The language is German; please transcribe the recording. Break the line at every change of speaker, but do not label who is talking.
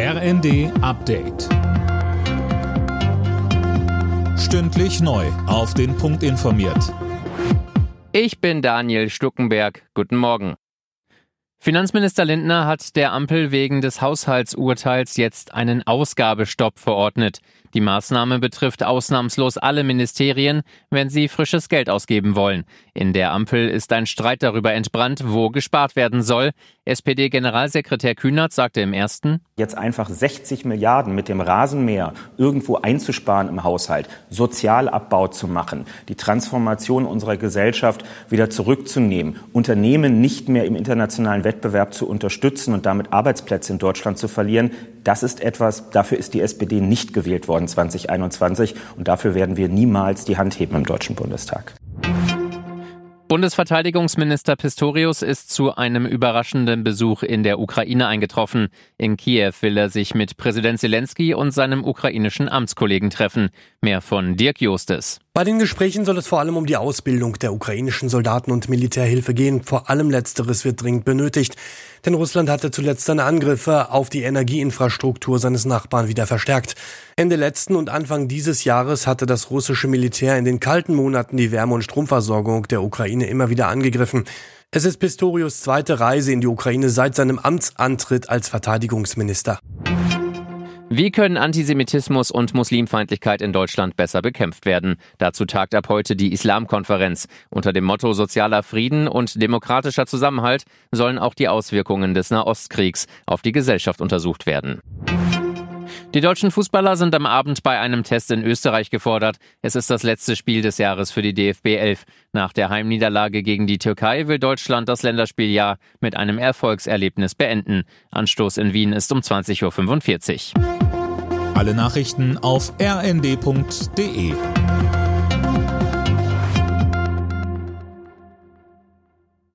RND Update. Stündlich neu. Auf den Punkt informiert.
Ich bin Daniel Stuckenberg. Guten Morgen. Finanzminister Lindner hat der Ampel wegen des Haushaltsurteils jetzt einen Ausgabestopp verordnet. Die Maßnahme betrifft ausnahmslos alle Ministerien, wenn sie frisches Geld ausgeben wollen. In der Ampel ist ein Streit darüber entbrannt, wo gespart werden soll. SPD-Generalsekretär Kühnert sagte im ersten,
jetzt einfach 60 Milliarden mit dem Rasenmäher irgendwo einzusparen im Haushalt, Sozialabbau zu machen, die Transformation unserer Gesellschaft wieder zurückzunehmen, Unternehmen nicht mehr im internationalen Wettbewerb zu unterstützen und damit Arbeitsplätze in Deutschland zu verlieren, das ist etwas, dafür ist die SPD nicht gewählt worden 2021 und dafür werden wir niemals die Hand heben im Deutschen Bundestag.
Bundesverteidigungsminister Pistorius ist zu einem überraschenden Besuch in der Ukraine eingetroffen. In Kiew will er sich mit Präsident Zelensky und seinem ukrainischen Amtskollegen treffen. Mehr von Dirk Justes.
Bei den Gesprächen soll es vor allem um die Ausbildung der ukrainischen Soldaten und Militärhilfe gehen. Vor allem letzteres wird dringend benötigt. Denn Russland hatte zuletzt seine Angriffe auf die Energieinfrastruktur seines Nachbarn wieder verstärkt. Ende letzten und Anfang dieses Jahres hatte das russische Militär in den kalten Monaten die Wärme- und Stromversorgung der Ukraine immer wieder angegriffen. Es ist Pistorius zweite Reise in die Ukraine seit seinem Amtsantritt als Verteidigungsminister.
Wie können Antisemitismus und Muslimfeindlichkeit in Deutschland besser bekämpft werden? Dazu tagt ab heute die Islamkonferenz. Unter dem Motto sozialer Frieden und demokratischer Zusammenhalt sollen auch die Auswirkungen des Nahostkriegs auf die Gesellschaft untersucht werden. Die deutschen Fußballer sind am Abend bei einem Test in Österreich gefordert. Es ist das letzte Spiel des Jahres für die DFB 11. Nach der Heimniederlage gegen die Türkei will Deutschland das Länderspieljahr mit einem Erfolgserlebnis beenden. Anstoß in Wien ist um 20.45 Uhr.
Alle Nachrichten auf rnd.de